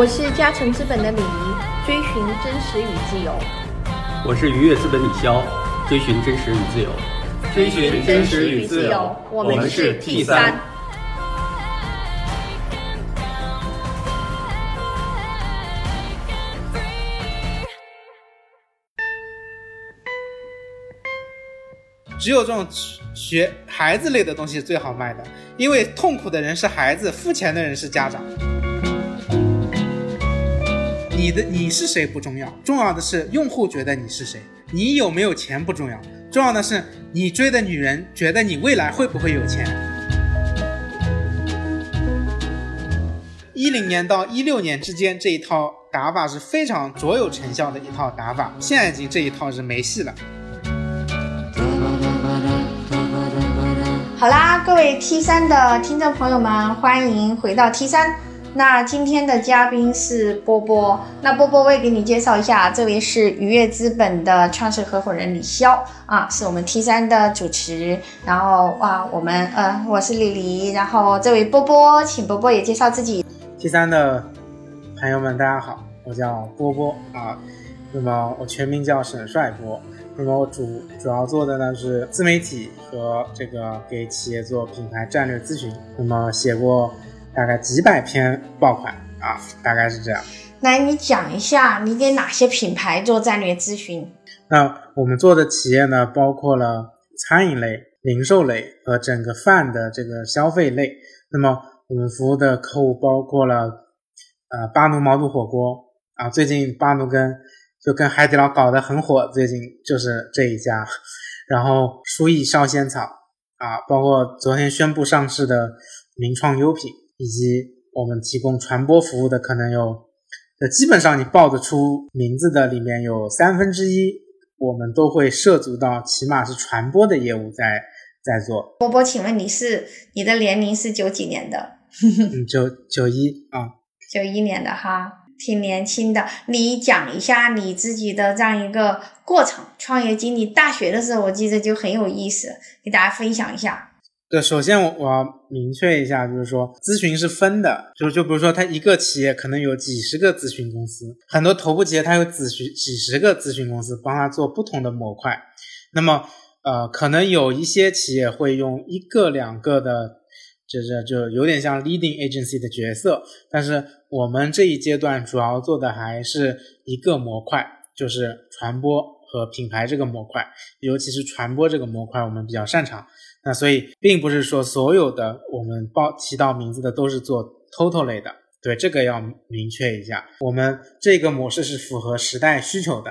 我是嘉诚资本的李怡，追寻真实与自由。我是愉悦资本李潇，追寻真实与自由。追寻真实与自由，我们是 T 三。只有这种学孩子类的东西最好卖的，因为痛苦的人是孩子，付钱的人是家长。你的你是谁不重要，重要的是用户觉得你是谁。你有没有钱不重要，重要的是你追的女人觉得你未来会不会有钱。一零年到一六年之间这一套打法是非常卓有成效的一套打法，现在已经这一套是没戏了。好啦，各位 T 三的听众朋友们，欢迎回到 T 三。那今天的嘉宾是波波，那波波我也给你介绍一下，这位是愉悦资本的创始合伙人李潇啊，是我们 T 三的主持。然后啊，我们呃，我是李黎，然后这位波波，请波波也介绍自己。T 三的朋友们，大家好，我叫波波啊，那么我全名叫沈帅波，那么我主主要做的呢是自媒体和这个给企业做品牌战略咨询，那么写过。大概几百篇爆款啊，大概是这样。来，你讲一下，你给哪些品牌做战略咨询？那我们做的企业呢，包括了餐饮类、零售类和整个饭的这个消费类。那么我们服务的客户包括了呃巴奴毛肚火锅啊，最近巴奴跟就跟海底捞搞得很火，最近就是这一家。然后舒逸烧仙草啊，包括昨天宣布上市的名创优品。以及我们提供传播服务的可能有，呃，基本上你报得出名字的里面有三分之一，我们都会涉足到起码是传播的业务在在做。波波，请问你是你的年龄是九几年的？嗯，九九一啊，九一年的哈，挺年轻的。你讲一下你自己的这样一个过程，创业经历。大学的时候我记得就很有意思，给大家分享一下。对，首先我我要明确一下，就是说咨询是分的，就就比如说他一个企业可能有几十个咨询公司，很多头部企业它有咨询几十个咨询公司帮他做不同的模块，那么呃可能有一些企业会用一个两个的，就是就有点像 leading agency 的角色，但是我们这一阶段主要做的还是一个模块，就是传播和品牌这个模块，尤其是传播这个模块我们比较擅长。那所以并不是说所有的我们报提到名字的都是做 total 类的，对这个要明确一下。我们这个模式是符合时代需求的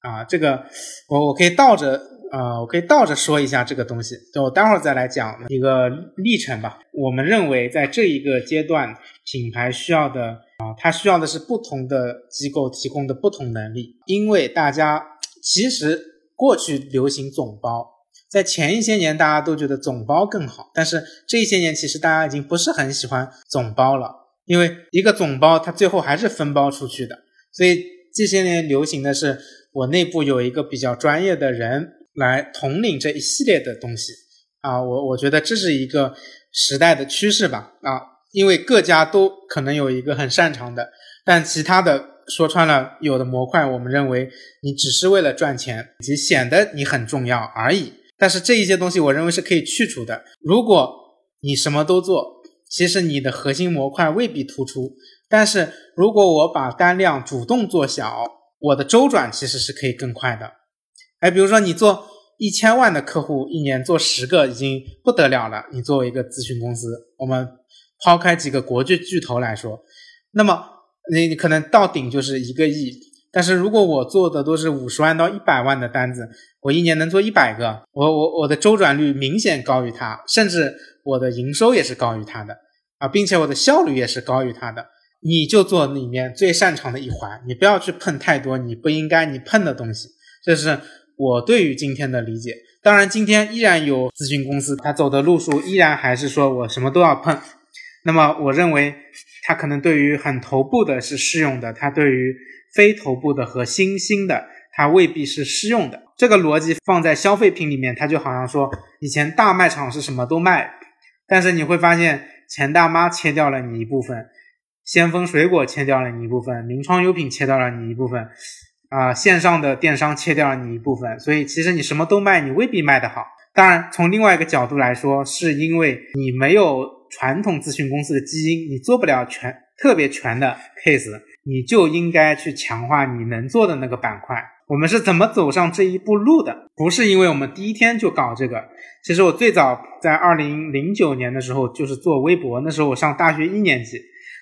啊，这个我我可以倒着啊，我可以倒着说一下这个东西，就我待会儿再来讲一个历程吧。我们认为在这一个阶段，品牌需要的啊，它需要的是不同的机构提供的不同能力，因为大家其实过去流行总包。在前一些年，大家都觉得总包更好，但是这一些年，其实大家已经不是很喜欢总包了，因为一个总包它最后还是分包出去的。所以这些年流行的是，我内部有一个比较专业的人来统领这一系列的东西啊，我我觉得这是一个时代的趋势吧啊，因为各家都可能有一个很擅长的，但其他的说穿了，有的模块我们认为你只是为了赚钱，以及显得你很重要而已。但是这一些东西，我认为是可以去除的。如果你什么都做，其实你的核心模块未必突出。但是如果我把单量主动做小，我的周转其实是可以更快的。哎，比如说你做一千万的客户，一年做十个已经不得了了。你作为一个咨询公司，我们抛开几个国际巨头来说，那么你你可能到顶就是一个亿。但是如果我做的都是五十万到一百万的单子，我一年能做一百个，我我我的周转率明显高于他，甚至我的营收也是高于他的啊，并且我的效率也是高于他的。你就做里面最擅长的一环，你不要去碰太多你不应该你碰的东西。这是我对于今天的理解。当然，今天依然有咨询公司，他走的路数依然还是说我什么都要碰。那么我认为他可能对于很头部的是适用的，他对于。非头部的和新兴的，它未必是适用的。这个逻辑放在消费品里面，它就好像说，以前大卖场是什么都卖，但是你会发现钱大妈切掉了你一部分，先锋水果切掉了你一部分，名创优品切掉了你一部分，啊、线上的电商切掉了你一部分，所以其实你什么都卖，你未必卖得好。当然，从另外一个角度来说，是因为你没有传统咨询公司的基因，你做不了全特别全的 case，你就应该去强化你能做的那个板块。我们是怎么走上这一步路的？不是因为我们第一天就搞这个。其实我最早在二零零九年的时候就是做微博，那时候我上大学一年级，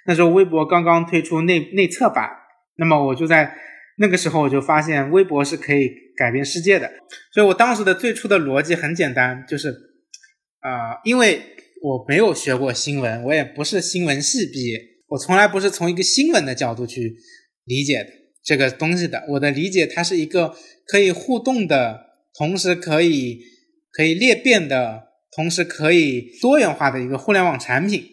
那时候微博刚刚推出内内测版，那么我就在那个时候我就发现微博是可以改变世界的。所以我当时的最初的逻辑很简单，就是啊、因为我没有学过新闻，我也不是新闻系毕业，我从来不是从一个新闻的角度去理解的这个东西的。我的理解，它是一个可以互动的，同时可以可以裂变的，同时可以多元化的一个互联网产品。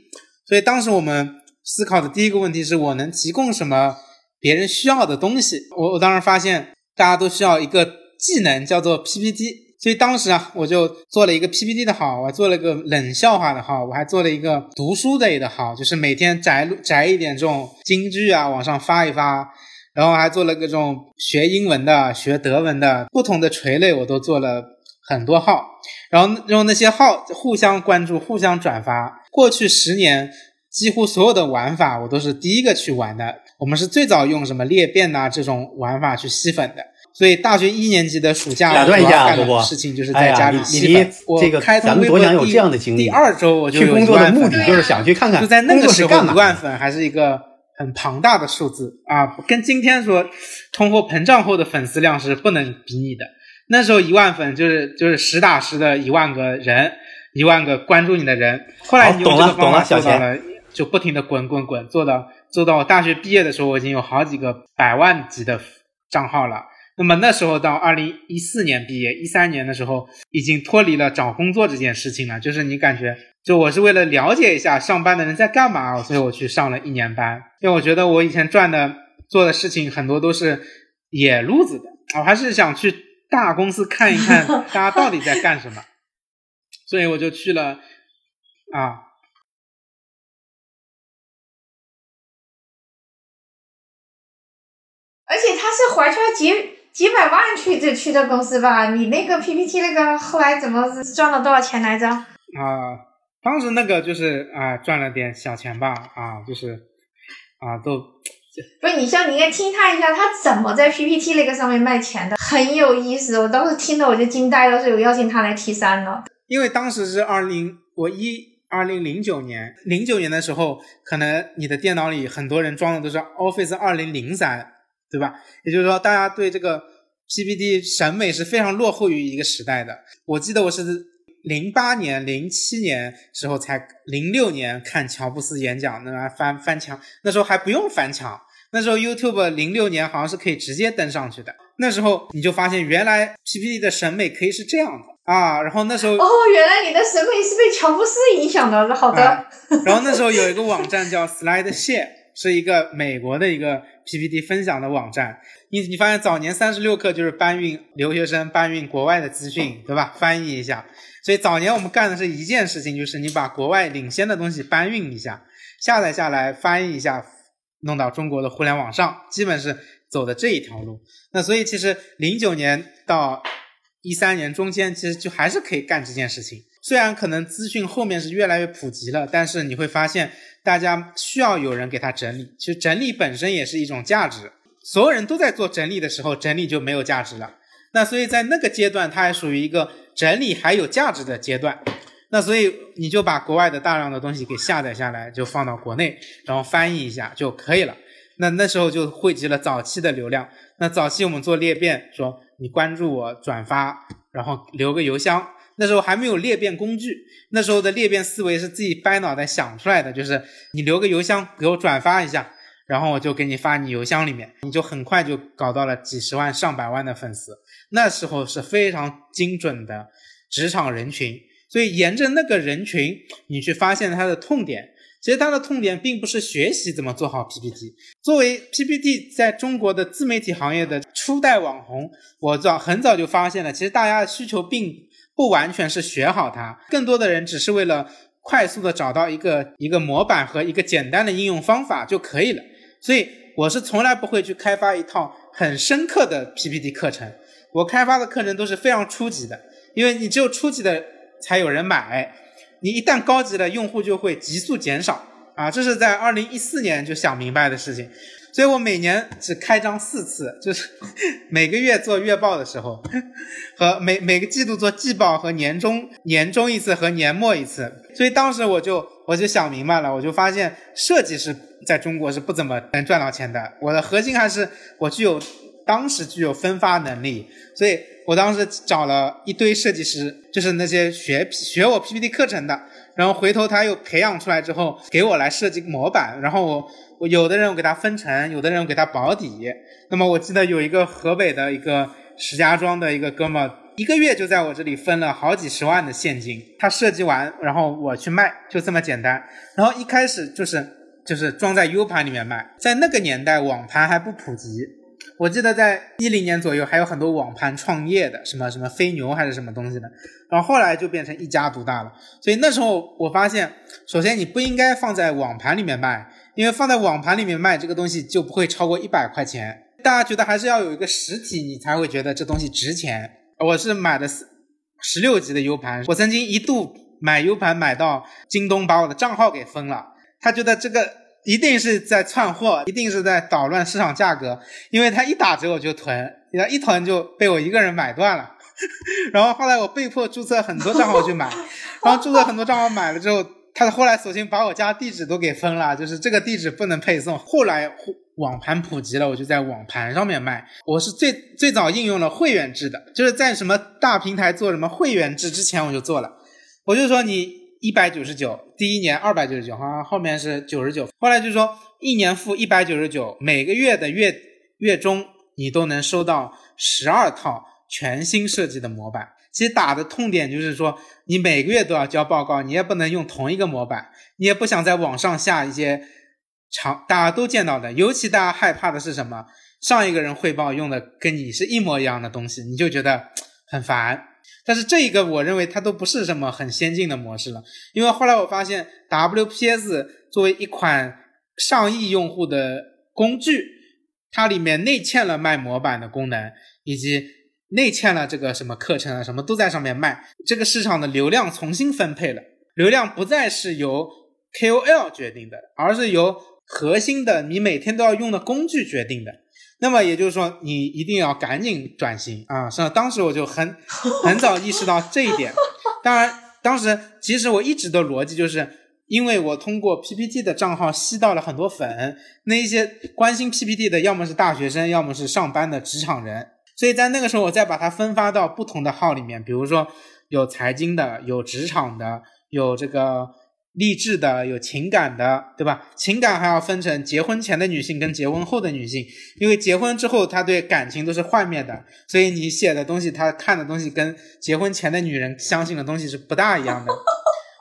所以当时我们思考的第一个问题是我能提供什么别人需要的东西。我我当时发现大家都需要一个技能叫做 PPT。所以当时啊，我就做了一个 PPT 的号，我还做了个冷笑话的号，我还做了一个读书类的号，就是每天摘摘一点这种金句啊，往上发一发。然后还做了各种学英文的、学德文的不同的垂类，我都做了很多号。然后用那些号互相关注、互相转发。过去十年，几乎所有的玩法我都是第一个去玩的。我们是最早用什么裂变呐、这种玩法去吸粉的。所以大学一年级的暑假，打断一我主要干的下波波事情就是在家里你吸粉。我这个开通咱们微博多想有第这样的经历第二周我就有去工作的1万粉了目的就是想去看看就在那个时候，一万粉还是一个很庞大的数字啊，跟今天说通货膨胀后的粉丝量是不能比拟的。那时候一万粉就是就是实打实的一万个人，一万个关注你的人。后来你用这个方法做到了，就不停的滚滚滚，做到做到我大学毕业的时候，我已经有好几个百万级的账号了。那么那时候到二零一四年毕业，一三年的时候已经脱离了找工作这件事情了。就是你感觉，就我是为了了解一下上班的人在干嘛，所以我去上了一年班。因为我觉得我以前赚的做的事情很多都是野路子的，我还是想去大公司看一看 大家到底在干什么，所以我就去了啊。而且他是怀揣几几百万去这去的公司吧？你那个 PPT 那个后来怎么赚了多少钱来着？啊，当时那个就是啊赚了点小钱吧，啊就是啊都不是，你像你应该听他一下，他怎么在 PPT 那个上面卖钱的，很有意思。我当时听的我就惊呆了，所以我邀请他来 T 三了。因为当时是二零我一二零零九年零九年的时候，可能你的电脑里很多人装的都是 Office 二零零三，对吧？也就是说，大家对这个 PPT 审美是非常落后于一个时代的。我记得我是零八年、零七年时候才，零六年看乔布斯演讲，那玩意儿翻翻墙，那时候还不用翻墙。那时候 YouTube 零六年好像是可以直接登上去的。那时候你就发现，原来 PPT 的审美可以是这样的啊。然后那时候哦，原来你的审美是被乔布斯影响的。好的，啊然后那时候有一个网站叫 SlideShare，是一个美国的一个 PPT 分享的网站。你你发现早年三十六课就是搬运留学生搬运国外的资讯，对吧？翻译一下。所以早年我们干的是一件事情，就是你把国外领先的东西搬运一下，下载下来翻译一下，弄到中国的互联网上，基本是走的这一条路。那所以其实零九年到一三年中间，其实就还是可以干这件事情。虽然可能资讯后面是越来越普及了，但是你会发现大家需要有人给他整理。其实整理本身也是一种价值，所有人都在做整理的时候，整理就没有价值了。那所以在那个阶段，它还属于一个整理还有价值的阶段。那所以你就把国外的大量的东西给下载下来，就放到国内，然后翻译一下就可以了。那那时候就汇集了早期的流量。那早期我们做裂变，说你关注我、转发，然后留个邮箱。那时候还没有裂变工具，那时候的裂变思维是自己掰脑袋想出来的，就是你留个邮箱给我转发一下，然后我就给你发你邮箱里面，你就很快就搞到了几十万、上百万的粉丝。那时候是非常精准的职场人群，所以沿着那个人群，你去发现他的痛点。其实他的痛点并不是学习怎么做好 PPT。作为 PPT 在中国的自媒体行业的初代网红，我早很早就发现了，其实大家的需求并不完全是学好它，更多的人只是为了快速的找到一个一个模板和一个简单的应用方法就可以了。所以我是从来不会去开发一套很深刻的 PPT 课程，我开发的课程都是非常初级的，因为你只有初级的才有人买，你一旦高级了，用户就会急速减少啊，这是在二零一四年就想明白的事情。所以我每年只开张四次，就是 每个月做月报的时候，和每每个季度做季报和年终年终一次和年末一次。所以当时我就我就想明白了，我就发现设计师在中国是不怎么能赚到钱的。我的核心还是我具有当时具有分发能力，所以我当时找了一堆设计师，就是那些学学我 PPT 课程的，然后回头他又培养出来之后给我来设计模板，然后我。我有的人我给他分成，有的人我给他保底。那么我记得有一个河北的一个石家庄的一个哥们，一个月就在我这里分了好几十万的现金。他设计完，然后我去卖，就这么简单。然后一开始就是就是装在 U 盘里面卖，在那个年代网盘还不普及。我记得在一零年左右还有很多网盘创业的，什么什么飞牛还是什么东西的。然后后来就变成一家独大了。所以那时候我发现，首先你不应该放在网盘里面卖。因为放在网盘里面卖这个东西就不会超过一百块钱，大家觉得还是要有一个实体，你才会觉得这东西值钱。我是买的十十六级的 U 盘，我曾经一度买 U 盘买到京东把我的账号给封了，他觉得这个一定是在窜货，一定是在捣乱市场价格，因为他一打折我就囤，一囤就被我一个人买断了。然后后来我被迫注册很多账号去买，然后注册很多账号买了之后。他后来索性把我家地址都给封了，就是这个地址不能配送。后来网盘普及了，我就在网盘上面卖。我是最最早应用了会员制的，就是在什么大平台做什么会员制之前我就做了。我就说你一百九十九，第一年二百九十九，好像后面是九十九。后来就说一年付一百九十九，每个月的月月中你都能收到十二套全新设计的模板。其实打的痛点就是说，你每个月都要交报告，你也不能用同一个模板，你也不想在网上下一些常大家都见到的，尤其大家害怕的是什么？上一个人汇报用的跟你是一模一样的东西，你就觉得很烦。但是这一个我认为它都不是什么很先进的模式了，因为后来我发现 WPS 作为一款上亿用户的工具，它里面内嵌了卖模板的功能，以及。内嵌了这个什么课程啊，什么都在上面卖，这个市场的流量重新分配了，流量不再是由 KOL 决定的，而是由核心的你每天都要用的工具决定的。那么也就是说，你一定要赶紧转型啊！是当时我就很 很早意识到这一点。当然，当时其实我一直的逻辑就是，因为我通过 PPT 的账号吸到了很多粉，那一些关心 PPT 的，要么是大学生，要么是上班的职场人。所以在那个时候，我再把它分发到不同的号里面，比如说有财经的，有职场的，有这个励志的，有情感的，对吧？情感还要分成结婚前的女性跟结婚后的女性，因为结婚之后她对感情都是幻灭的，所以你写的东西，她看的东西跟结婚前的女人相信的东西是不大一样的，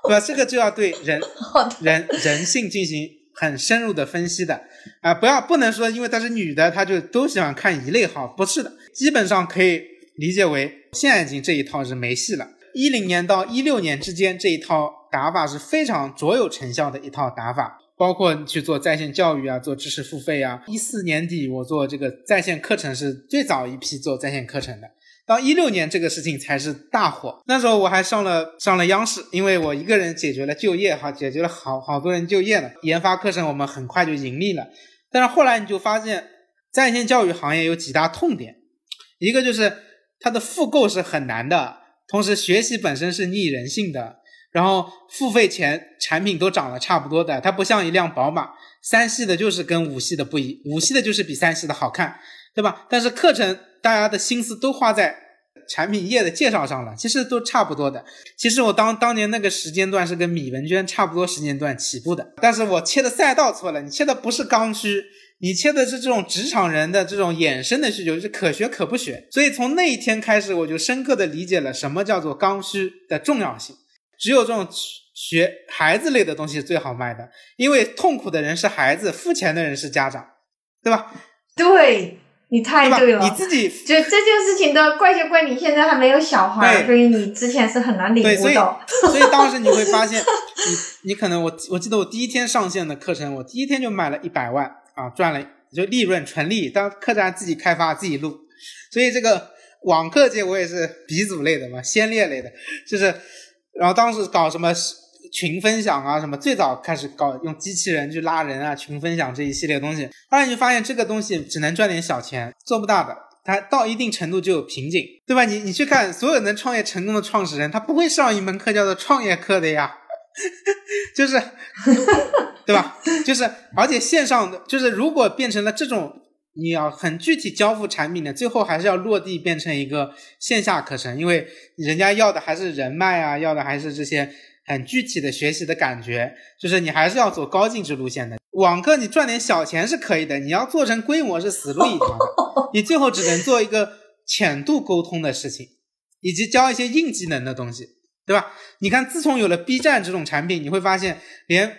对吧？这个就要对人 人人性进行很深入的分析的啊，不要不能说因为她是女的，她就都喜欢看一类号，不是的。基本上可以理解为，现在已经这一套是没戏了。一零年到一六年之间，这一套打法是非常卓有成效的一套打法，包括去做在线教育啊，做知识付费啊。一四年底我做这个在线课程是最早一批做在线课程的，到一六年这个事情才是大火。那时候我还上了上了央视，因为我一个人解决了就业哈，解决了好好多人就业了。研发课程我们很快就盈利了，但是后来你就发现，在线教育行业有几大痛点。一个就是它的复购是很难的，同时学习本身是逆人性的，然后付费前产品都长得差不多的，它不像一辆宝马，三系的就是跟五系的不一，五系的就是比三系的好看，对吧？但是课程大家的心思都花在产品页的介绍上了，其实都差不多的。其实我当当年那个时间段是跟米文娟差不多时间段起步的，但是我切的赛道错了，你切的不是刚需。你切的是这种职场人的这种衍生的需求，是可学可不学。所以从那一天开始，我就深刻的理解了什么叫做刚需的重要性。只有这种学孩子类的东西最好卖的，因为痛苦的人是孩子，付钱的人是家长，对吧？对，你太对了，你自己就这件事情都怪就怪你现在还没有小孩，对。所以你之前是很难领对，所以悟到。所以当时你会发现，你你可能我我记得我第一天上线的课程，我第一天就卖了一百万啊，赚了就利润纯利，当客栈自己开发自己录，所以这个网课界我也是鼻祖类的嘛，先烈类的，就是然后当时搞什么群分享啊，什么最早开始搞用机器人去拉人啊，群分享这一系列东西，后来你就发现这个东西只能赚点小钱，做不大的。它到一定程度就有瓶颈，对吧？你你去看所有能创业成功的创始人，他不会上一门课叫做创业课的呀，就是，对吧？就是，而且线上的就是，如果变成了这种，你要很具体交付产品的，最后还是要落地变成一个线下课程，因为人家要的还是人脉啊，要的还是这些很具体的学习的感觉，就是你还是要走高净值路线的。网课你赚点小钱是可以的，你要做成规模是死路一条的，你最后只能做一个浅度沟通的事情，以及教一些硬技能的东西，对吧？你看，自从有了 B 站这种产品，你会发现连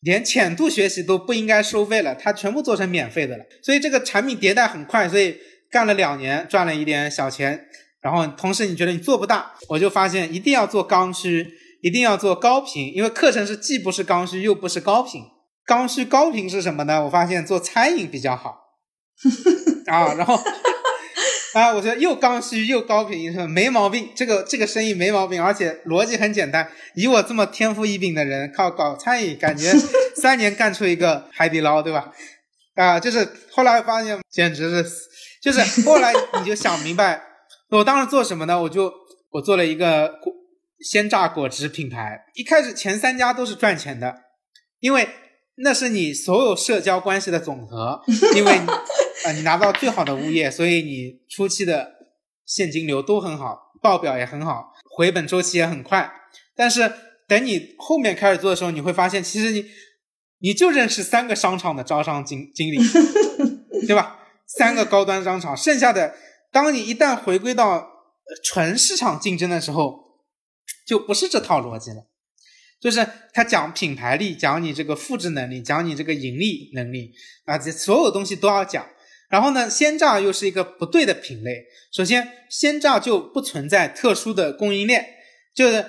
连浅度学习都不应该收费了，它全部做成免费的了。所以这个产品迭代很快，所以干了两年赚了一点小钱，然后同时你觉得你做不大，我就发现一定要做刚需，一定要做高频，因为课程是既不是刚需又不是高频。刚需高频是什么呢？我发现做餐饮比较好 啊，然后 啊，我觉得又刚需又高频是没毛病，这个这个生意没毛病，而且逻辑很简单。以我这么天赋异禀的人，靠搞餐饮，感觉 三年干出一个海底捞，对吧？啊，就是后来发现简直是，就是后来你就想明白，我当时做什么呢？我就我做了一个果鲜榨果汁品牌，一开始前三家都是赚钱的，因为。那是你所有社交关系的总和，因为啊、呃，你拿到最好的物业，所以你初期的现金流都很好，报表也很好，回本周期也很快。但是等你后面开始做的时候，你会发现，其实你你就认识三个商场的招商经经理，对吧？三个高端商场，剩下的，当你一旦回归到纯市场竞争的时候，就不是这套逻辑了。就是他讲品牌力，讲你这个复制能力，讲你这个盈利能力啊，这所有东西都要讲。然后呢，鲜榨又是一个不对的品类。首先，鲜榨就不存在特殊的供应链，就是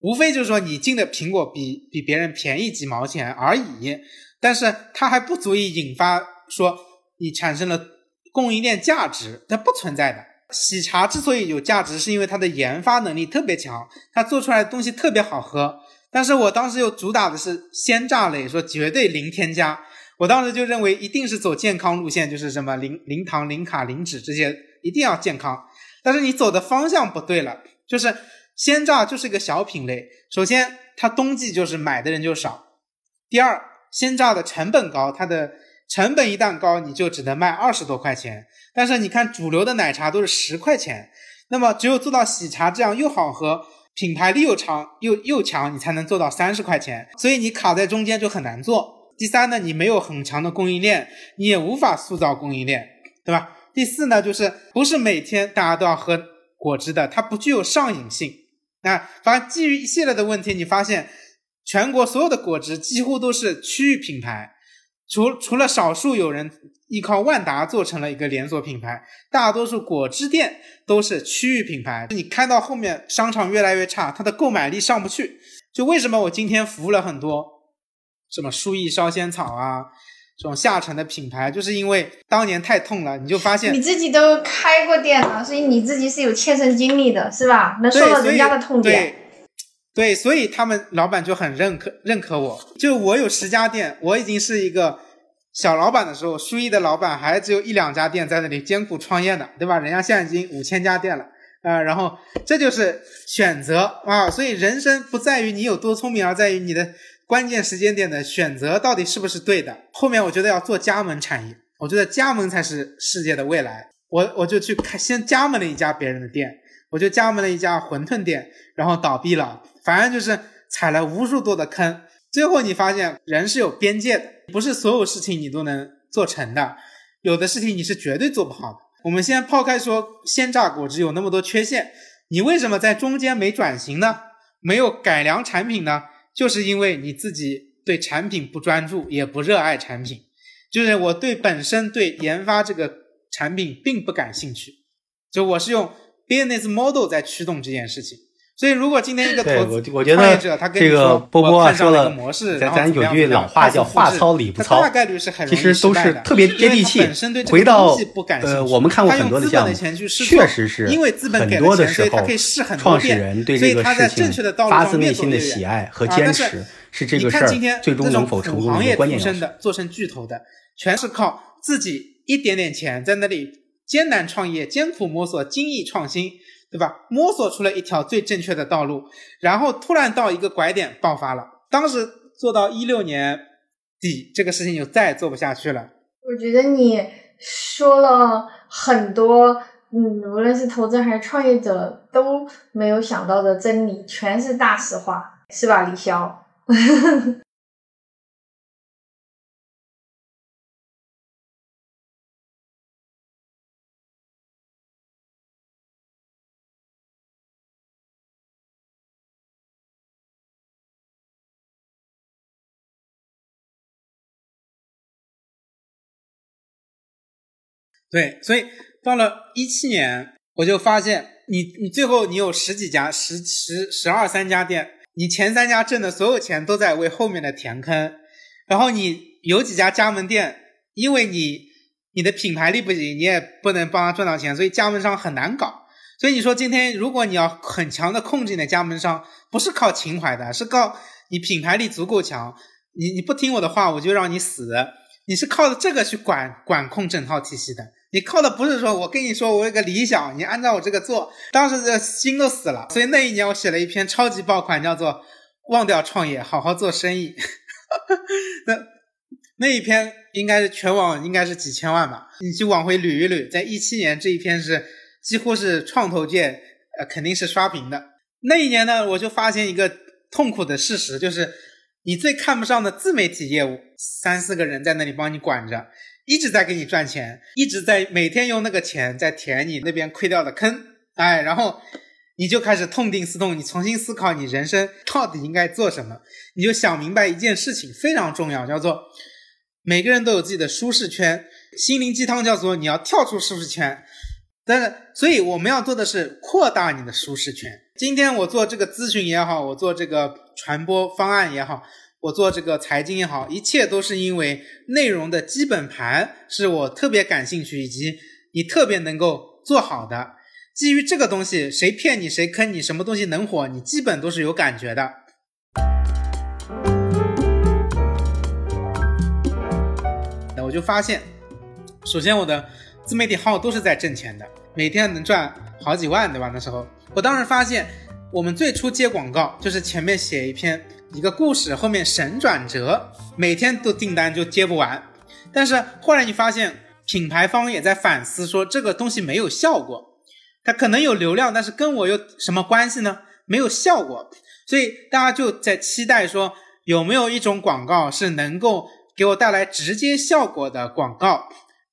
无非就是说你进的苹果比比别人便宜几毛钱而已，但是它还不足以引发说你产生了供应链价值，它不存在的。喜茶之所以有价值，是因为它的研发能力特别强，它做出来的东西特别好喝。但是我当时又主打的是鲜榨类，说绝对零添加。我当时就认为一定是走健康路线，就是什么零零糖、零卡、零脂这些，一定要健康。但是你走的方向不对了，就是鲜榨就是一个小品类。首先，它冬季就是买的人就少；第二，鲜榨的成本高，它的成本一旦高，你就只能卖二十多块钱。但是你看主流的奶茶都是十块钱，那么只有做到喜茶这样又好喝。品牌力又长又又强，你才能做到三十块钱，所以你卡在中间就很难做。第三呢，你没有很强的供应链，你也无法塑造供应链，对吧？第四呢，就是不是每天大家都要喝果汁的，它不具有上瘾性。那，反正基于一系列的问题，你发现全国所有的果汁几乎都是区域品牌，除除了少数有人依靠万达做成了一个连锁品牌，大多数果汁店都是区域品牌。你看到后面商场越来越差，它的购买力上不去。就为什么我今天服务了很多什么书艺烧仙草啊这种下沉的品牌，就是因为当年太痛了，你就发现你自己都开过店了，所以你自己是有切身经历的，是吧？能说到人家的痛点。对，所以他们老板就很认可认可我。就我有十家店，我已经是一个小老板的时候，书艺的老板还只有一两家店在那里艰苦创业呢，对吧？人家现在已经五千家店了啊、然后这就是选择啊，所以人生不在于你有多聪明，而在于你的关键时间点的选择到底是不是对的。后面我觉得要做加盟产业，我觉得加盟才是世界的未来。我我就去开，先加盟了一家别人的店，我就加盟了一家馄饨店，然后倒闭了。反正就是踩了无数多的坑，最后你发现人是有边界的，不是所有事情你都能做成的，有的事情你是绝对做不好的。我们先抛开说鲜榨果汁有那么多缺陷，你为什么在中间没转型呢？没有改良产品呢？就是因为你自己对产品不专注，也不热爱产品。就是我对本身对研发这个产品并不感兴趣，就我是用 business model 在驱动这件事情。所以，如果今天一个投资我觉得他跟这个波波我看上了一说了个模式，咱然后咱有句老话叫话糙理不糙它大概率是很容易其实都是特别接地气回到呃，我们看过很多的项目，确错实是因为资本给很多的时候创始遍人对这个事情发自内心的喜爱和坚持，是这你个事儿最终能否成功的一个关键要素。出身的，做成巨头的，全是靠自己一点点钱在那里艰难创业、艰苦摸索、精益创新，对吧？摸索出了一条最正确的道路，然后突然到一个拐点爆发了。当时做到一六年底，这个事情就再也做不下去了。我觉得你说了很多，嗯，无论是投资人还是创业者都没有想到的真理，全是大实话，是吧，李潇？对，所以到了一七年，我就发现你你最后你有十几家十十十二三家店，你前三家挣的所有钱都在为后面的填坑，然后你有几家加盟店，因为你你的品牌力不行，你也不能帮他赚到钱，所以加盟商很难搞。所以你说今天如果你要很强的控制你的加盟商，不是靠情怀的，是靠你品牌力足够强。你你不听我的话，我就让你死。你是靠着这个去管管控整套体系的。你靠的不是说我跟你说我有个理想，你按照我这个做，当时这心都死了。所以那一年我写了一篇超级爆款，叫做《忘掉创业，好好做生意》。那那一篇应该是全网应该是几千万吧？你去往回捋一捋，在一七年这一篇是几乎是创投界呃肯定是刷屏的。那一年呢，我就发现一个痛苦的事实，就是你最看不上的自媒体业务，三四个人在那里帮你管着。一直在给你赚钱，一直在每天用那个钱在填你那边亏掉的坑，哎，然后你就开始痛定思痛，你重新思考你人生到底应该做什么，你就想明白一件事情非常重要，叫做每个人都有自己的舒适圈，心灵鸡汤叫做你要跳出舒适圈，但是所以我们要做的是扩大你的舒适圈。今天我做这个咨询也好，我做这个传播方案也好。我做这个财经也好，一切都是因为内容的基本盘是我特别感兴趣，以及你特别能够做好的。基于这个东西，谁骗你，谁坑你，什么东西能火，你基本都是有感觉的。那我就发现，首先我的自媒体号都是在挣钱的，每天能赚好几万，对吧？那时候，我当时发现，我们最初接广告就是前面写一篇。一个故事后面神转折，每天都订单就接不完。但是后来你发现，品牌方也在反思，说这个东西没有效果，它可能有流量，但是跟我有什么关系呢？没有效果，所以大家就在期待说，有没有一种广告是能够给我带来直接效果的广告，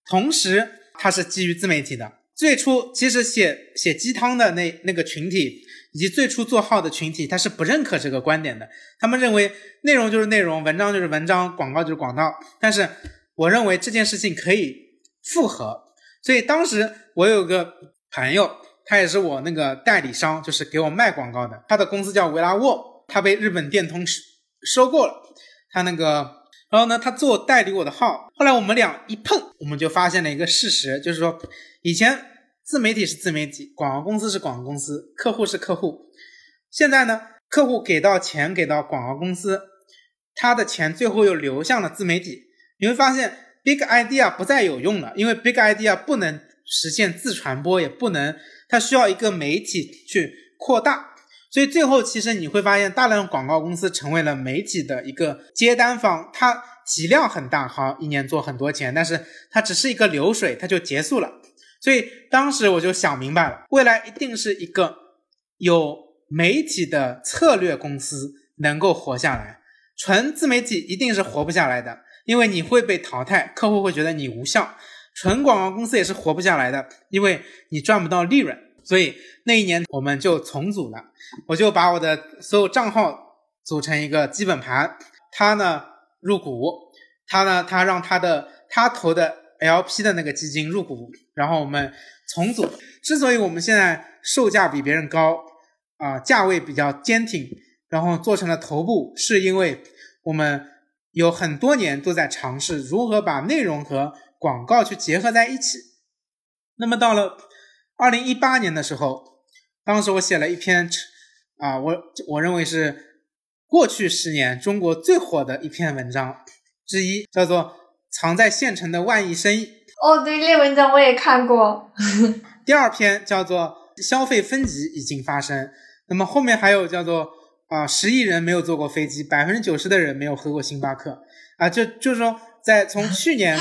同时它是基于自媒体的。最初其实写写鸡汤的那那个群体。以及最初做号的群体，他是不认可这个观点的。他们认为内容就是内容，文章就是文章，广告就是广告。但是我认为这件事情可以复合。所以当时我有个朋友，他也是我那个代理商，就是给我卖广告的。他的公司叫维拉沃，他被日本电通收购了。他那个，然后呢，他做代理我的号。后来我们俩一碰，我们就发现了一个事实，就是说以前。自媒体是自媒体，广告公司是广告公司，客户是客户。现在呢，客户给到钱给到广告公司，他的钱最后又流向了自媒体。你会发现，big idea 不再有用了，因为 big idea 不能实现自传播，也不能，它需要一个媒体去扩大。所以最后，其实你会发现，大量广告公司成为了媒体的一个接单方，它体量很大，好一年做很多钱，但是它只是一个流水，它就结束了。所以当时我就想明白了，未来一定是一个有媒体的策略公司能够活下来，纯自媒体一定是活不下来的，因为你会被淘汰，客户会觉得你无效。纯广告公司也是活不下来的，因为你赚不到利润。所以那一年我们就重组了，我就把我的所有账号组成一个基本盘，他呢入股，他呢他让他的他投的。LP 的那个基金入股，然后我们重组。之所以我们现在售价比别人高，啊，价位比较坚挺，然后做成了头部，是因为我们有很多年都在尝试如何把内容和广告去结合在一起。那么到了二零一八年的时候，当时我写了一篇，啊，我我认为是过去十年中国最火的一篇文章之一，叫做《藏在县城的万亿生意》。哦，对，那文章我也看过。第二篇叫做“消费分级已经发生”，那么后面还有叫做“啊，十亿人没有坐过飞机，百分之九十的人没有喝过星巴克”，啊，就就是说，在 从去年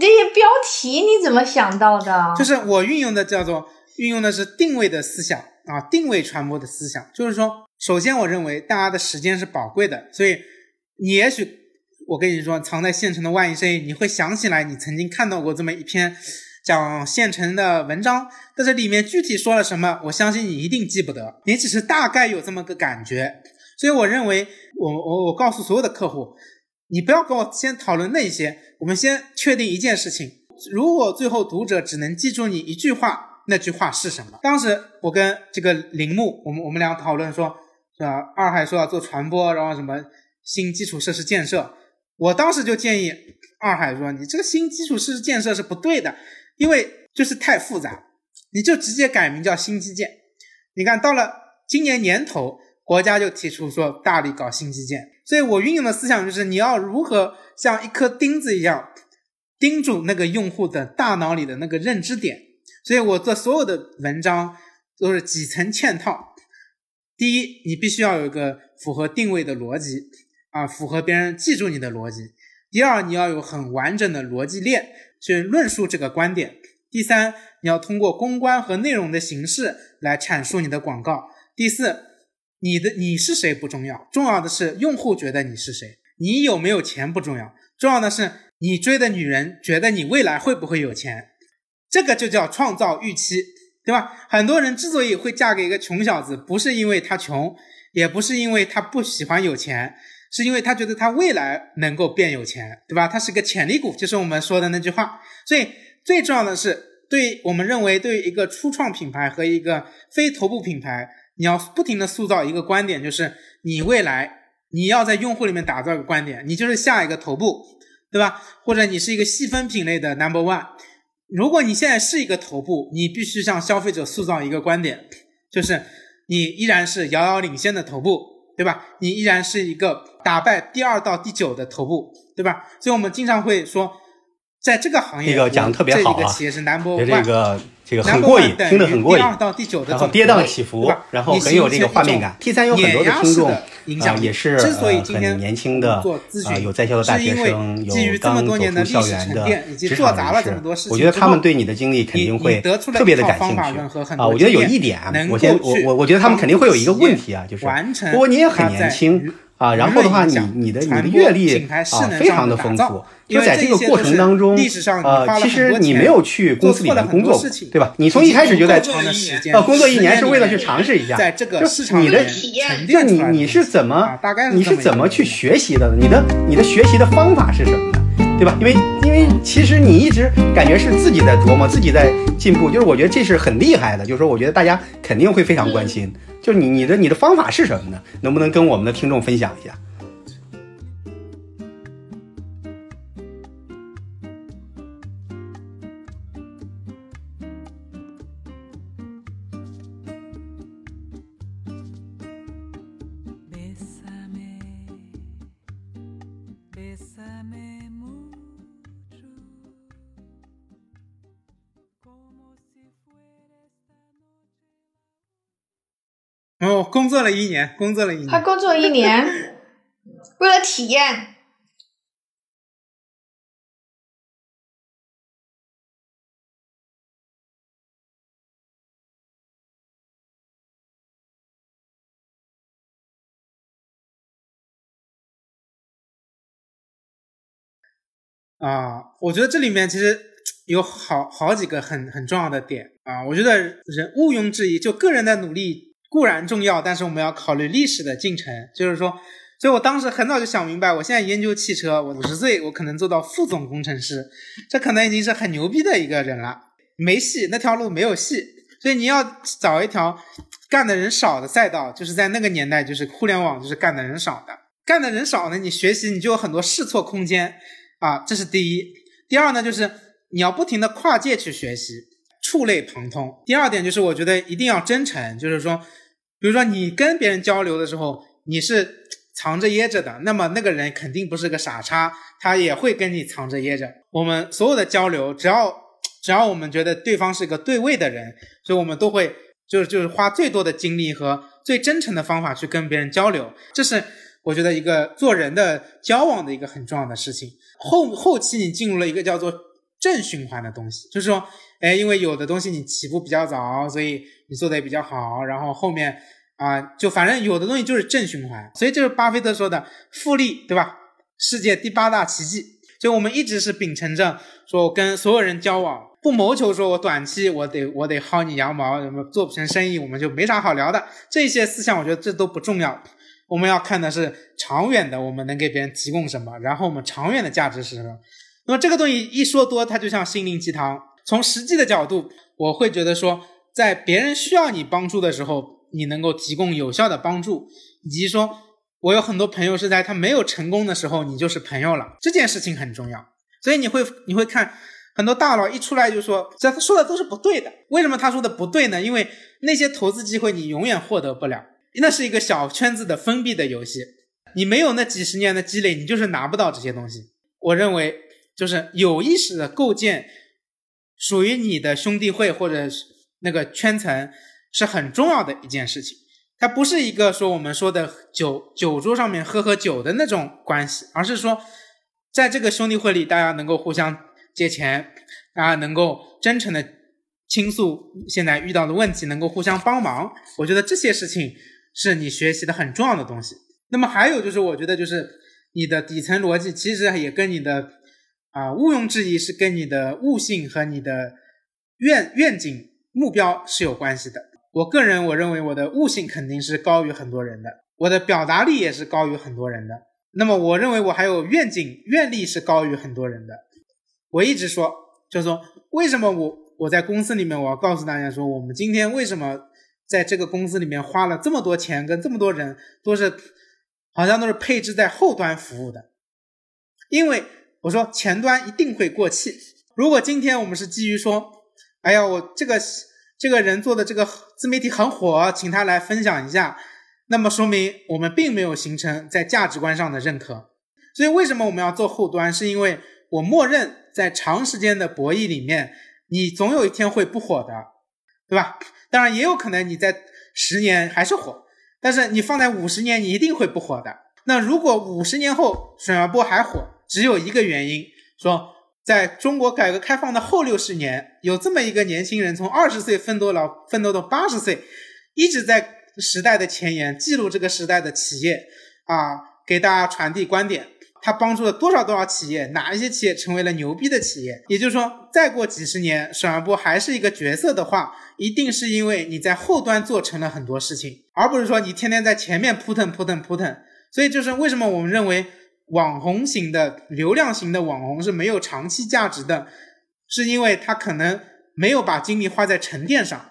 这些标题你怎么想到的？就是我运用的叫做运用的是定位的思想啊，定位传播的思想，就是说，首先我认为大家的时间是宝贵的，所以你也许我跟你说，藏在县城的万亿生意，你会想起来你曾经看到过这么一篇。讲县城的文章，但是里面具体说了什么，我相信你一定记不得，你只是大概有这么个感觉。所以我认为，我我我告诉所有的客户，你不要跟我先讨论那些，我们先确定一件事情：如果最后读者只能记住你一句话，那句话是什么？当时我跟这个铃木，我们我们俩讨论说，是吧？二海说要做传播，然后什么新基础设施建设，我当时就建议二海说，你这个新基础设施建设是不对的。因为就是太复杂，你就直接改名叫新基建。你看到了今年年头，国家就提出说大力搞新基建，所以我运用的思想就是你要如何像一颗钉子一样钉住那个用户的大脑里的那个认知点。所以我做所有的文章都是几层嵌套。第一，你必须要有一个符合定位的逻辑啊，符合别人记住你的逻辑。第二，你要有很完整的逻辑链。去论述这个观点。第三，你要通过公关和内容的形式来阐述你的广告。第四，你的你是谁不重要，重要的是用户觉得你是谁。你有没有钱不重要，重要的是你追的女人觉得你未来会不会有钱。这个就叫创造预期，对吧？很多人之所以会嫁给一个穷小子，不是因为他穷，也不是因为他不喜欢有钱。是因为他觉得他未来能够变有钱，对吧？他是个潜力股，就是我们说的那句话。所以最重要的是，对我们认为，对一个初创品牌和一个非头部品牌，你要不停的塑造一个观点，就是你未来你要在用户里面打造一个观点，你就是下一个头部，对吧？或者你是一个细分品类的 number one。如果你现在是一个头部，你必须向消费者塑造一个观点，就是你依然是遥遥领先的头部。对吧？你依然是一个打败第二到第九的头部，对吧？所以我们经常会说，在这个行业，这个讲的特别好啊，企业是 number one，这个。这个很过瘾，听得很过瘾。然后跌宕起伏，然后很有这个画面感。T 三有很多的听众啊，也是很年轻的啊，有在校的大学生，有刚走出校园的职场人士。我觉得他们对你的经历肯定会特别的感兴趣啊。我觉得有一点，我先我我我觉得他们肯定会有一个问题啊，就是不过你也很年轻。啊，然后的话，你你的你的阅历啊非常的丰富，就在这个过程当中，呃，其实你没有去公司里面工作，对吧？你从一开始就在呃工作一年是为了去尝试一下，就你的就你你是怎么你是怎么去学习的？你的你的学习的方法是什么呢？对吧？因为因为其实你一直感觉是自己在琢磨，自己在进步，就是我觉得这是很厉害的，就是说我觉得大家肯定会非常关心。就是你你的你的方法是什么呢？能不能跟我们的听众分享一下？哦，工作了一年，工作了一年。他工作一年，为了体验。啊，我觉得这里面其实有好好几个很很重要的点啊。我觉得人毋庸置疑，就个人的努力。固然重要，但是我们要考虑历史的进程，就是说，所以我当时很早就想明白，我现在研究汽车，我五十岁我可能做到副总工程师，这可能已经是很牛逼的一个人了。没戏，那条路没有戏。所以你要找一条干的人少的赛道，就是在那个年代，就是互联网，就是干的人少的。干的人少呢，你学习你就有很多试错空间啊，这是第一。第二呢，就是你要不停的跨界去学习，触类旁通。第二点就是我觉得一定要真诚，就是说，比如说你跟别人交流的时候，你是。藏着掖着的，那么那个人肯定不是个傻叉，他也会跟你藏着掖着。我们所有的交流，只要只要我们觉得对方是个对位的人，所以我们都会就是就是花最多的精力和最真诚的方法去跟别人交流。这是我觉得一个做人的交往的一个很重要的事情。后后期你进入了一个叫做正循环的东西，就是说，哎，因为有的东西你起步比较早，所以你做的也比较好，然后后面。啊，就反正有的东西就是正循环，所以这是巴菲特说的复利，对吧？世界第八大奇迹。所以我们一直是秉承着说，我跟所有人交往不谋求说我短期我得我得薅你羊毛，什么做不成生意，我们就没啥好聊的。这些思想我觉得这都不重要，我们要看的是长远的，我们能给别人提供什么，然后我们长远的价值是什么。那么这个东西一说多，它就像心灵鸡汤。从实际的角度，我会觉得说，在别人需要你帮助的时候。你能够提供有效的帮助，以及说，我有很多朋友是在他没有成功的时候，你就是朋友了，这件事情很重要。所以你会你会看很多大佬一出来就说，这他说的都是不对的。为什么他说的不对呢？因为那些投资机会你永远获得不了，那是一个小圈子的封闭的游戏，你没有那几十年的积累，你就是拿不到这些东西。我认为就是有意识的构建属于你的兄弟会或者那个圈层。是很重要的一件事情，它不是一个说我们说的酒酒桌上面喝喝酒的那种关系，而是说，在这个兄弟会里，大家能够互相借钱，大家能够真诚的倾诉现在遇到的问题，能够互相帮忙。我觉得这些事情是你学习的很重要的东西。那么还有就是，我觉得就是你的底层逻辑其实也跟你的啊毋庸置疑是跟你的悟性和你的愿愿景目标是有关系的。我个人我认为我的悟性肯定是高于很多人的，我的表达力也是高于很多人的。那么我认为我还有愿景愿力是高于很多人的。我一直说，就说为什么我我在公司里面，我要告诉大家说，我们今天为什么在这个公司里面花了这么多钱，跟这么多人都是好像都是配置在后端服务的，因为我说前端一定会过气。如果今天我们是基于说，哎呀，我这个。这个人做的这个自媒体很火，请他来分享一下，那么说明我们并没有形成在价值观上的认可。所以为什么我们要做后端？是因为我默认在长时间的博弈里面，你总有一天会不火的，对吧？当然也有可能你在十年还是火，但是你放在五十年，你一定会不火的。那如果五十年后沈阳波还火，只有一个原因，说。在中国改革开放的后六十年，有这么一个年轻人，从二十岁奋斗了，奋斗到八十岁，一直在时代的前沿记录这个时代的企业啊，给大家传递观点。他帮助了多少多少企业？哪一些企业成为了牛逼的企业？也就是说，再过几十年，沈二波还是一个角色的话，一定是因为你在后端做成了很多事情，而不是说你天天在前面扑腾扑腾扑腾。所以，就是为什么我们认为。网红型的流量型的网红是没有长期价值的，是因为他可能没有把精力花在沉淀上。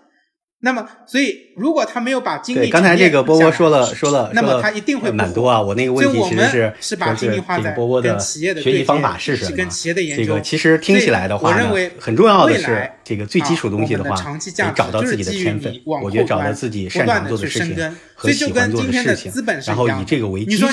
那么，所以如果他没有把精力，刚才这个波波说了说了，那么他一定会蛮多啊。我那个问题其实是是把精力花在波波的学习方法是什么？这个其实听起来的话呢，很重要的是这个最基础东西的话，得找到自己的天分。我觉得找到自己擅长做的事情和喜欢做的事情，然后以这个为基础。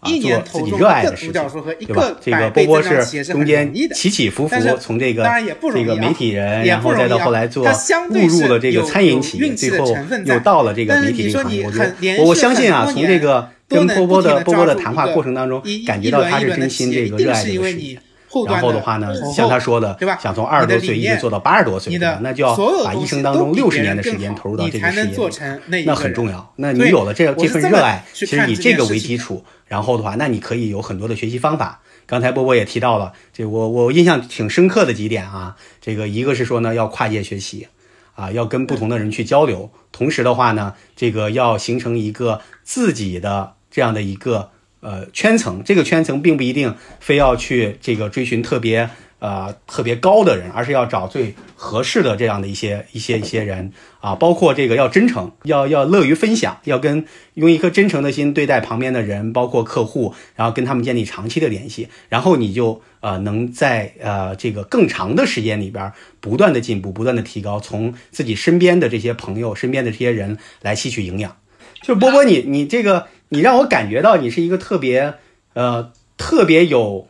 啊，做自己热爱的事情，对吧？这个波波是中间起起伏伏，从这个这个媒体人，然后再到后来做误入了这个餐饮企业，最后又到了这个媒体这个行业。我觉得，我我相信啊，从这个跟波波的波波的谈话过程当中，感觉到他是真心这个热爱这个事业。然后的话呢，像他说的，对吧想从二十多岁一直做到八十多岁，那就要把一生当中六十年的时间投入到这个事业里，那很重要。那你有了这这份热爱，其实以这个为基础，然后的话，那你可以有很多的学习方法。刚才波波也提到了，这我我印象挺深刻的几点啊，这个一个是说呢，要跨界学习，啊，要跟不同的人去交流，同时的话呢，这个要形成一个自己的这样的一个呃圈层，这个圈层并不一定非要去这个追寻特别。呃，特别高的人，而是要找最合适的这样的一些一些一些人啊，包括这个要真诚，要要乐于分享，要跟用一颗真诚的心对待旁边的人，包括客户，然后跟他们建立长期的联系，然后你就呃能在呃这个更长的时间里边不断的进步，不断的提高，从自己身边的这些朋友、身边的这些人来吸取营养。就波波，你你这个你让我感觉到你是一个特别呃特别有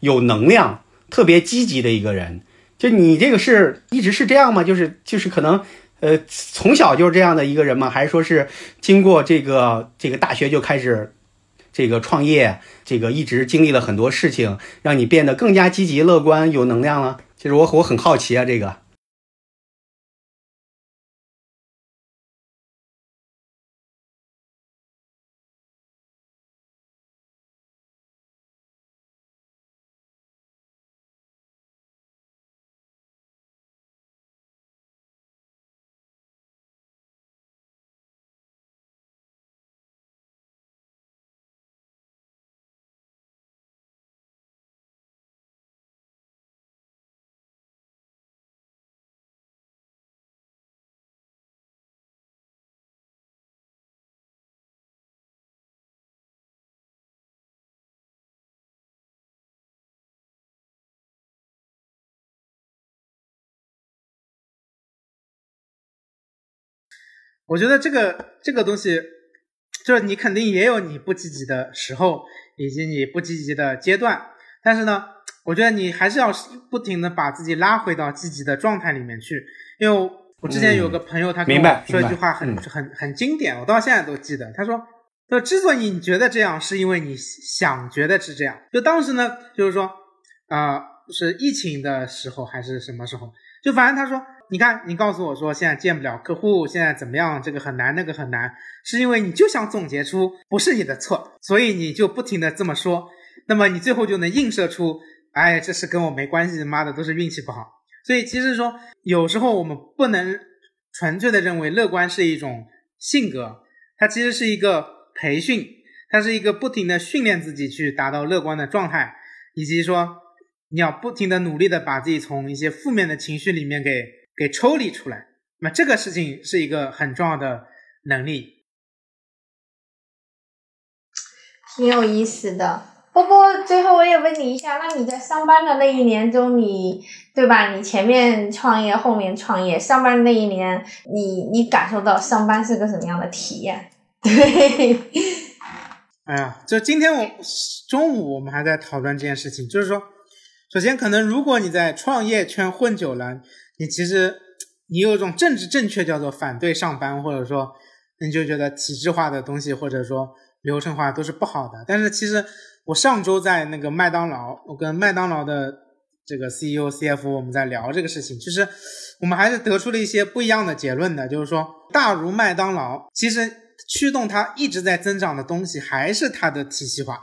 有能量。特别积极的一个人，就你这个是一直是这样吗？就是就是可能，呃，从小就是这样的一个人吗？还是说是经过这个这个大学就开始这个创业，这个一直经历了很多事情，让你变得更加积极、乐观、有能量了？其实我我很好奇啊，这个。我觉得这个这个东西，就是你肯定也有你不积极的时候，以及你不积极的阶段。但是呢，我觉得你还是要不停的把自己拉回到积极的状态里面去。因为我之前有个朋友，他跟我说一句话很很很经典，我到现在都记得。他说：“说之所以你觉得这样，是因为你想觉得是这样。”就当时呢，就是说啊，是疫情的时候还是什么时候？就反正他说。你看，你告诉我说现在见不了客户，现在怎么样？这个很难，那个很难，是因为你就想总结出不是你的错，所以你就不停的这么说，那么你最后就能映射出，哎，这是跟我没关系，妈的都是运气不好。所以其实说，有时候我们不能纯粹的认为乐观是一种性格，它其实是一个培训，它是一个不停的训练自己去达到乐观的状态，以及说你要不停的努力的把自己从一些负面的情绪里面给。给抽离出来，那这个事情是一个很重要的能力，挺有意思的。波波，最后我也问你一下，那你在上班的那一年中，你对吧？你前面创业，后面创业，上班那一年，你你感受到上班是个什么样的体验？对。哎呀，就今天我中午我们还在讨论这件事情，就是说，首先可能如果你在创业圈混久了。你其实你有一种政治正确，叫做反对上班，或者说你就觉得体制化的东西或者说流程化都是不好的。但是其实我上周在那个麦当劳，我跟麦当劳的这个 CEO、CF 我们在聊这个事情，其实我们还是得出了一些不一样的结论的。就是说，大如麦当劳，其实驱动它一直在增长的东西还是它的体系化，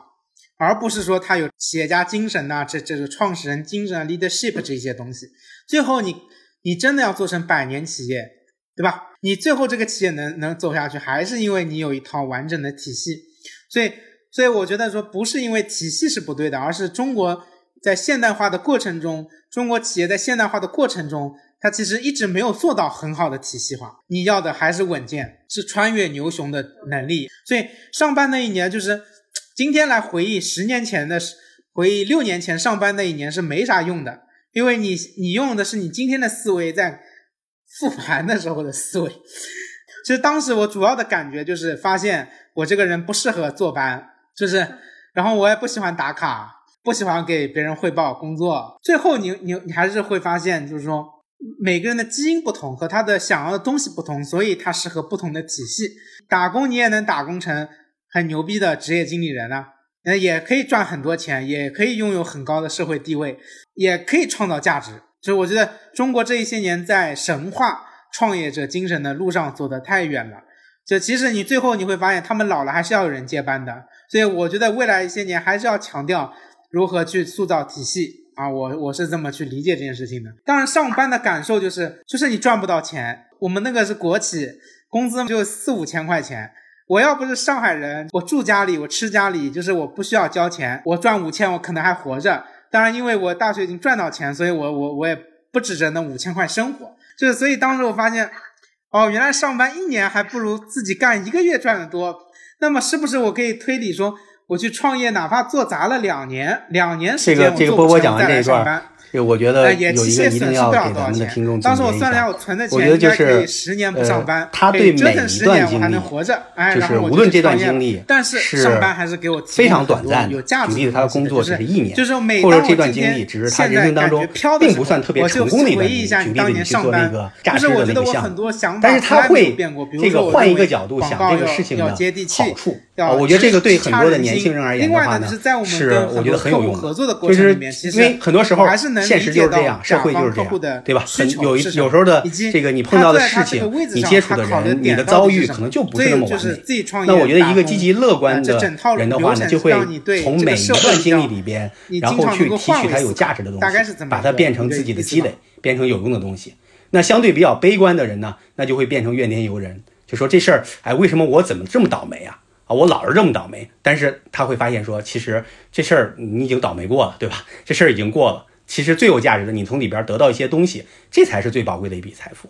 而不是说它有企业家精神呐，这这个创始人精神、leadership 这些东西。最后你。你真的要做成百年企业，对吧？你最后这个企业能能走下去，还是因为你有一套完整的体系。所以，所以我觉得说，不是因为体系是不对的，而是中国在现代化的过程中，中国企业在现代化的过程中，它其实一直没有做到很好的体系化。你要的还是稳健，是穿越牛熊的能力。所以，上班那一年，就是今天来回忆十年前的，回忆六年前上班那一年是没啥用的。因为你你用的是你今天的思维在复盘的时候的思维，其实当时我主要的感觉就是发现我这个人不适合坐班，就是，然后我也不喜欢打卡，不喜欢给别人汇报工作。最后你你你还是会发现，就是说每个人的基因不同和他的想要的东西不同，所以他适合不同的体系。打工你也能打工成很牛逼的职业经理人啊。那，也可以赚很多钱，也可以拥有很高的社会地位，也可以创造价值。就是我觉得中国这一些年在神话创业者精神的路上走得太远了。就其实你最后你会发现，他们老了还是要有人接班的。所以我觉得未来一些年还是要强调如何去塑造体系啊。我我是这么去理解这件事情的。当然，上班的感受就是就是你赚不到钱。我们那个是国企，工资就四五千块钱。我要不是上海人，我住家里，我吃家里，就是我不需要交钱，我赚五千，我可能还活着。当然，因为我大学已经赚到钱，所以我我我也不指着那五千块生活。就是所以当时我发现，哦，原来上班一年还不如自己干一个月赚的多。那么是不是我可以推理说，我去创业，哪怕做砸了两年，两年时间，这个波波讲的这一段。就我觉得有一个一定要给咱们的听众总结一下，我觉得就是呃，他对每一段经历，就是无论这段经历是非常短暂的，举例子他的工作只是一年，或者这段经历只是他人生当中并不算特别成功的一段经历，举例子你去做那个诈尸的那个项目，但是他会这个换一个角度想这个事情的好处啊，我觉得这个对很多的年轻人而言的话呢，是我觉得很有用的，就是因为很多时候。现实就是这样，社会就是这样，对吧？很有一有时候的这个你碰到的事情，你接触的人，你的遭遇可能就不是那么完美。那我觉得一个积极乐观的人的话呢，就会从每一段经历里边，然后去提取它有价值的东西，把它变成自己的积累，变成有用的东西。那相对比较悲观的人呢，那就会变成怨天尤人，就说这事儿，哎，为什么我怎么这么倒霉啊？啊，我老是这么倒霉。但是他会发现说，其实这事儿你已经倒霉过了，对吧？这事儿已经过了。其实最有价值的，你从里边得到一些东西，这才是最宝贵的一笔财富。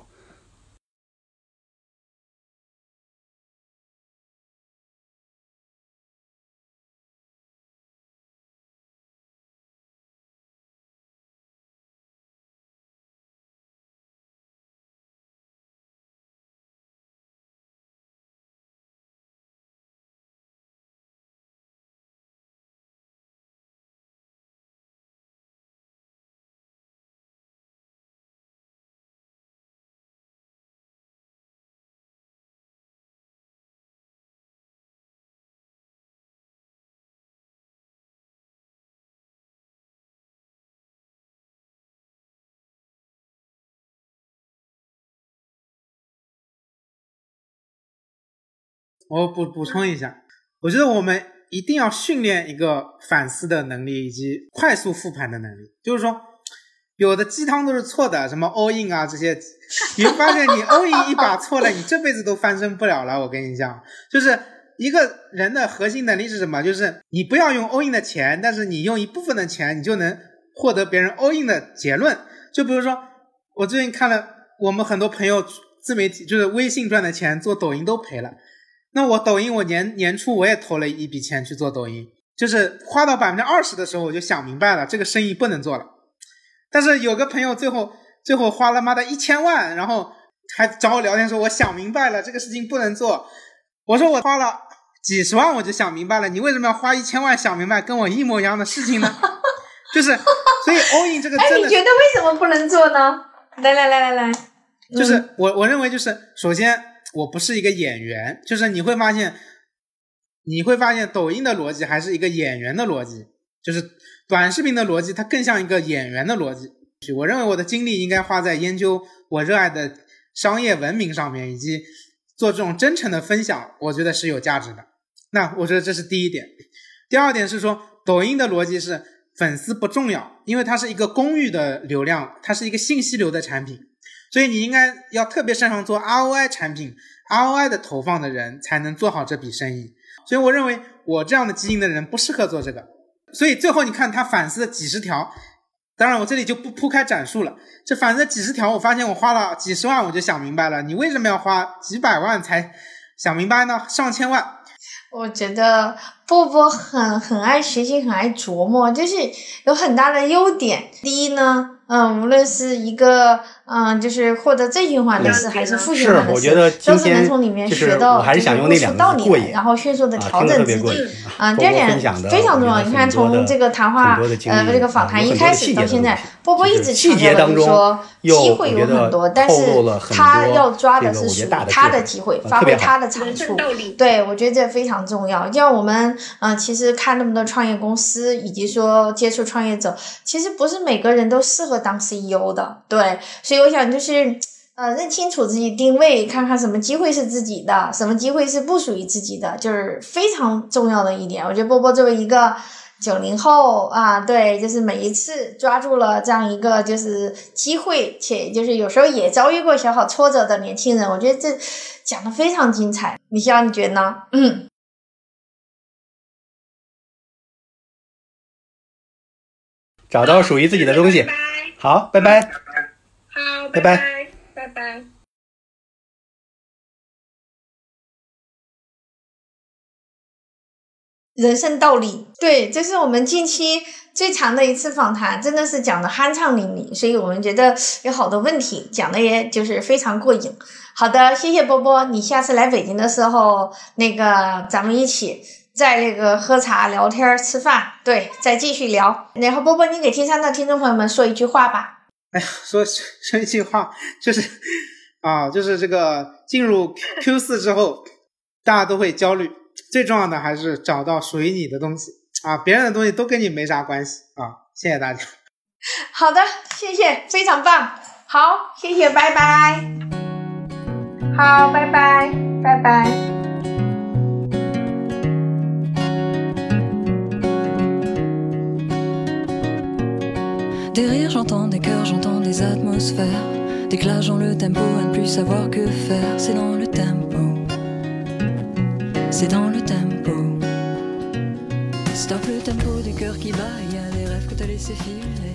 我补补充一下，我觉得我们一定要训练一个反思的能力以及快速复盘的能力。就是说，有的鸡汤都是错的，什么 all in 啊这些，你发现你 all in 一把错了，你这辈子都翻身不了了。我跟你讲，就是一个人的核心能力是什么？就是你不要用 all in 的钱，但是你用一部分的钱，你就能获得别人 all in 的结论。就比如说，我最近看了我们很多朋友自媒体，就是微信赚的钱，做抖音都赔了。那我抖音，我年年初我也投了一笔钱去做抖音，就是花到百分之二十的时候，我就想明白了，这个生意不能做了。但是有个朋友最后最后花了妈的一千万，然后还找我聊天说，我想明白了，这个事情不能做。我说我花了几十万，我就想明白了，你为什么要花一千万想明白跟我一模一样的事情呢？就是，所以 all in 这个，哎，你觉得为什么不能做呢？来来来来来，就是我我认为就是首先。我不是一个演员，就是你会发现，你会发现抖音的逻辑还是一个演员的逻辑，就是短视频的逻辑，它更像一个演员的逻辑。我认为我的精力应该花在研究我热爱的商业文明上面，以及做这种真诚的分享，我觉得是有价值的。那我觉得这是第一点。第二点是说，抖音的逻辑是粉丝不重要，因为它是一个公域的流量，它是一个信息流的产品。所以你应该要特别擅长做 ROI 产品，ROI 的投放的人才能做好这笔生意。所以我认为我这样的基因的人不适合做这个。所以最后你看他反思了几十条，当然我这里就不铺开展述了。这反思几十条，我发现我花了几十万，我就想明白了，你为什么要花几百万才想明白呢？上千万。我觉得波波很很爱学习，很爱琢磨，就是有很大的优点。第一呢。嗯，无论是一个嗯，就是获得正循环的事，还是负循环的事，都是能从里面学到还是想用那两道理，然后迅速的调整自己。啊，第二点非常重要。你看，从这个谈话呃这个访谈一开始到现在，波波一直强调说，机会有很多，但是他要抓的是属于他的机会，发挥他的长处。对，我觉得这非常重要。就像我们嗯，其实看那么多创业公司，以及说接触创业者，其实不是每个人都适合。当 CEO 的，对，所以我想就是，呃，认清楚自己定位，看看什么机会是自己的，什么机会是不属于自己的，就是非常重要的一点。我觉得波波作为一个九零后啊，对，就是每一次抓住了这样一个就是机会，且就是有时候也遭遇过小小挫折的年轻人，我觉得这讲的非常精彩。米肖，你觉得呢？嗯，找到属于自己的东西。好，拜拜。好，拜拜，拜拜。人生道理，对，这是我们近期最长的一次访谈，真的是讲的酣畅淋漓，所以我们觉得有好多问题讲的也就是非常过瘾。好的，谢谢波波，你下次来北京的时候，那个咱们一起在那个喝茶、聊天、吃饭，对，再继续聊。然后波波，你给 T 三的听众朋友们说一句话吧。哎呀，说说一句话，就是啊，就是这个进入 Q 四之后，大家都会焦虑。最重要的还是找到属于你的东西啊！别人的东西都跟你没啥关系啊！谢谢大家。好的，谢谢，非常棒。好，谢谢，拜拜。好，拜拜，拜拜。Des rires, j'entends des cœurs, j'entends des atmosphères. Des classes dans le tempo à ne plus savoir que faire. C'est dans le tempo. C'est dans le tempo. Stop le tempo du cœur qui bat. Il y a des rêves que t'as laissé filer.